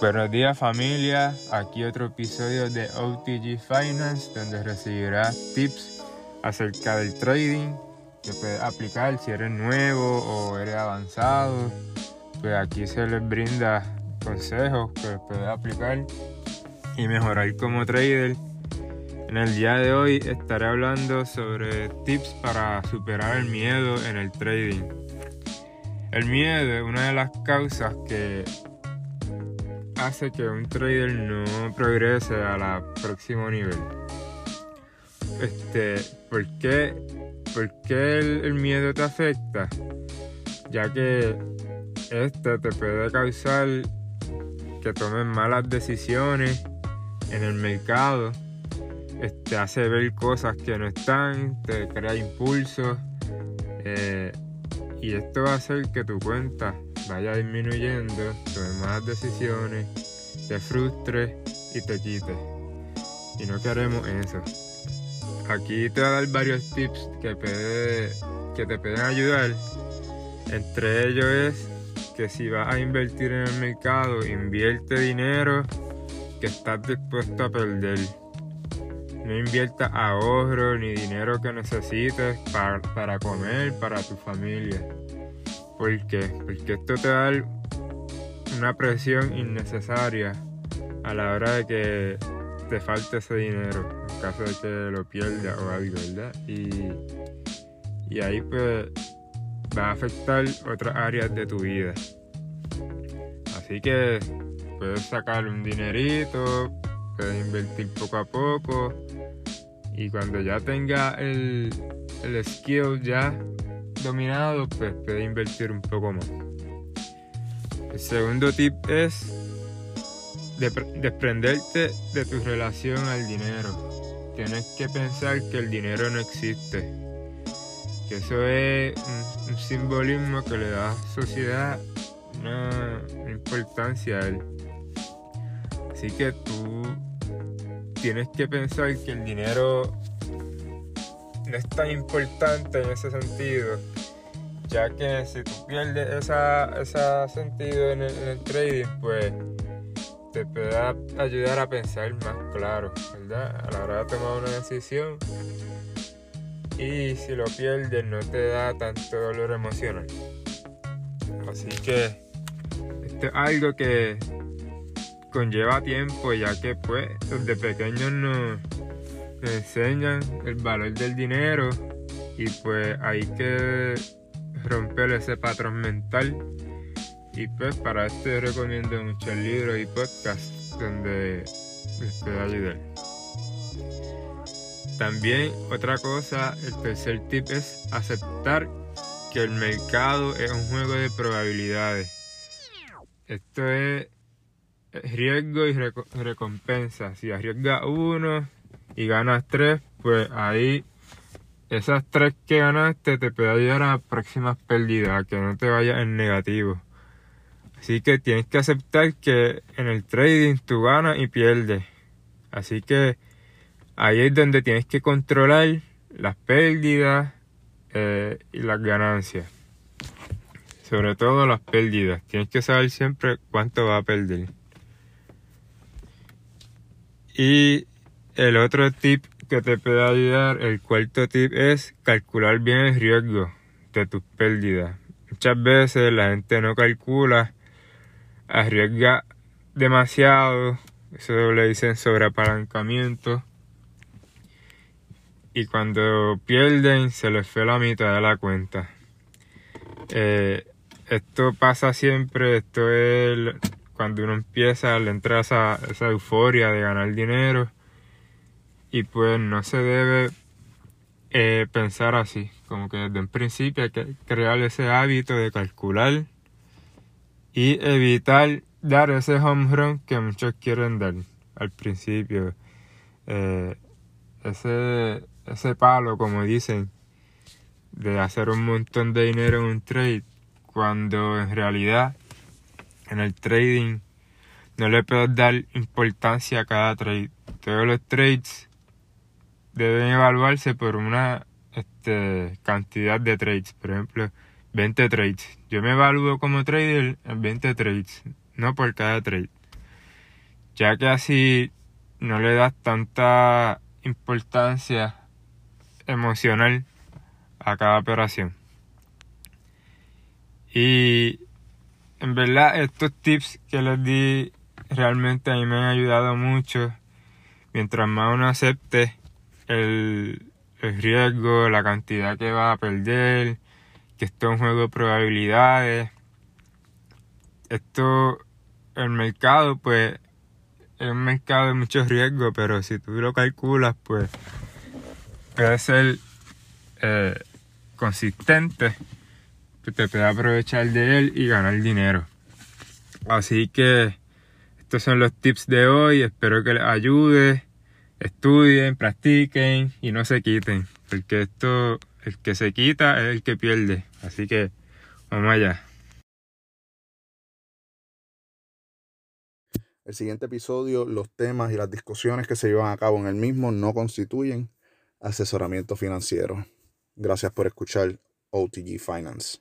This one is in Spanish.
Buenos días familia, aquí otro episodio de OTG Finance donde recibirás tips acerca del trading que puedes aplicar si eres nuevo o eres avanzado. Pues aquí se les brinda consejos que puedes aplicar y mejorar como trader. En el día de hoy estaré hablando sobre tips para superar el miedo en el trading. El miedo es una de las causas que hace que un trader no progrese a la próximo nivel. Este, ¿por qué, el, miedo te afecta? Ya que este te puede causar que tomes malas decisiones en el mercado, te hace ver cosas que no están, te crea impulsos eh, y esto va a hacer que tu cuenta vaya disminuyendo, tomes más decisiones, te frustres y te quites. Y no queremos eso. Aquí te voy a dar varios tips que, que te pueden ayudar. Entre ellos es que si vas a invertir en el mercado, invierte dinero que estás dispuesto a perder. No inviertas ahorro ni dinero que necesites para, para comer, para tu familia. ¿Por qué? Porque esto te da una presión innecesaria a la hora de que te falte ese dinero, en caso de que lo pierdas o algo, ¿verdad? Y, y ahí pues va a afectar otras áreas de tu vida. Así que puedes sacar un dinerito, puedes invertir poco a poco y cuando ya tenga el, el skill ya dominado, pues puede invertir un poco más. El segundo tip es desprenderte de tu relación al dinero. Tienes que pensar que el dinero no existe. Que eso es un, simbolismo que le da a la sociedad una importancia a él. Así que tú tienes que pensar que el dinero no es tan importante en ese sentido, ya que si tú pierdes ese sentido en el, trading, pues te puede ayudar a pensar más claro, ¿verdad? A la hora de tomar una decisión. Y si lo pierdes no te da tanto dolor emocional. Así que esto es algo que conlleva tiempo ya que pues desde pequeños nos te enseñan el valor del dinero y pues hay que romper ese patrón mental. Y pues para esto recomiendo muchos libros y podcasts donde les pueda ayudar. También otra cosa, el tercer tip es aceptar que el mercado es un juego de probabilidades. Esto es riesgo y recompensa. Si arriesga uno, y ganas tres, pues ahí esas tres que ganaste te puede ayudar a próximas pérdidas, que no te vayas en negativo. Así que tienes que aceptar que en el trading tú ganas y pierdes. Así que ahí es donde tienes que controlar las pérdidas eh, y las ganancias. Sobre todo las pérdidas. Tienes que saber siempre cuánto va a perder. Y el otro tip que te puede ayudar, el cuarto tip es calcular bien el riesgo de tus pérdidas. Muchas veces la gente no calcula, arriesga demasiado, eso le dicen sobreapalancamiento. Y cuando pierden se les fue la mitad de la cuenta. Eh, esto pasa siempre, esto es cuando uno empieza, le entra esa, esa euforia de ganar dinero y pues no se debe eh, pensar así, como que desde un principio hay que crear ese hábito de calcular y evitar dar ese home run que muchos quieren dar al principio. Eh, ese, ese palo, como dicen, de hacer un montón de dinero en un trade, cuando en realidad en el trading no le puedes dar importancia a cada trade. Todos los trades deben evaluarse por una este, cantidad de trades. Por ejemplo, 20 trades. Yo me evalúo como trader en 20 trades, no por cada trade. ya que así no le das tanta importancia emocional a cada operación. Y en verdad estos tips que les di realmente a mí me han ayudado mucho. Mientras más uno acepte el, riesgo, la cantidad que va a perder, que esto es un juego de probabilidades. Esto, el mercado, pues, es un mercado de muchos riesgos, pero si tú lo calculas, pues, puede ser eh, consistente, pues te puede aprovechar de él y ganar dinero. Así que estos son los tips de hoy, espero que les ayude, estudien, practiquen y no se quiten, porque esto, el que se quita es el que pierde. Así que vamos allá. El siguiente episodio, los temas y las discusiones que se llevan a cabo en el mismo no constituyen asesoramiento financiero. Gracias por escuchar OTG Finance.